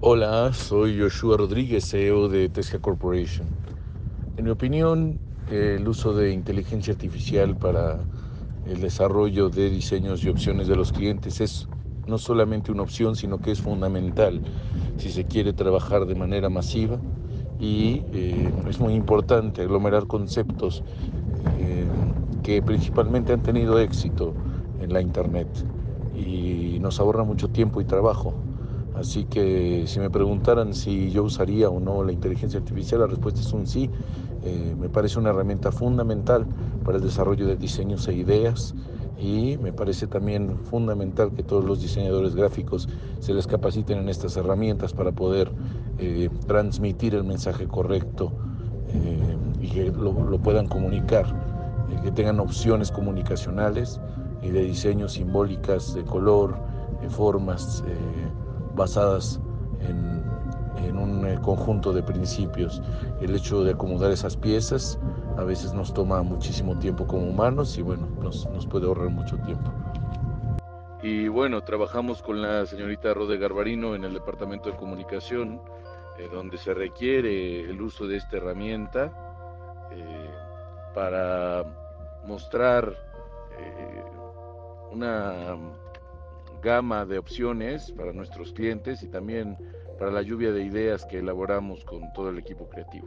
Hola, soy Joshua Rodríguez, CEO de Tesca Corporation. En mi opinión, el uso de inteligencia artificial para el desarrollo de diseños y opciones de los clientes es no solamente una opción, sino que es fundamental si se quiere trabajar de manera masiva y eh, es muy importante aglomerar conceptos eh, que principalmente han tenido éxito en la Internet y nos ahorra mucho tiempo y trabajo. Así que si me preguntaran si yo usaría o no la inteligencia artificial, la respuesta es un sí. Eh, me parece una herramienta fundamental para el desarrollo de diseños e ideas y me parece también fundamental que todos los diseñadores gráficos se les capaciten en estas herramientas para poder eh, transmitir el mensaje correcto eh, y que lo, lo puedan comunicar, que tengan opciones comunicacionales y de diseño simbólicas, de color, de formas basadas en, un eh, conjunto de principios. El hecho de acomodar esas piezas a veces nos toma muchísimo tiempo como humanos y bueno, nos, puede ahorrar mucho tiempo. Y bueno, trabajamos con la señorita Rode Garbarino en el Departamento de Comunicación, eh, donde se requiere el uso de esta herramienta eh, para mostrar una gama de opciones para nuestros clientes y también para la lluvia de ideas que elaboramos con todo el equipo creativo.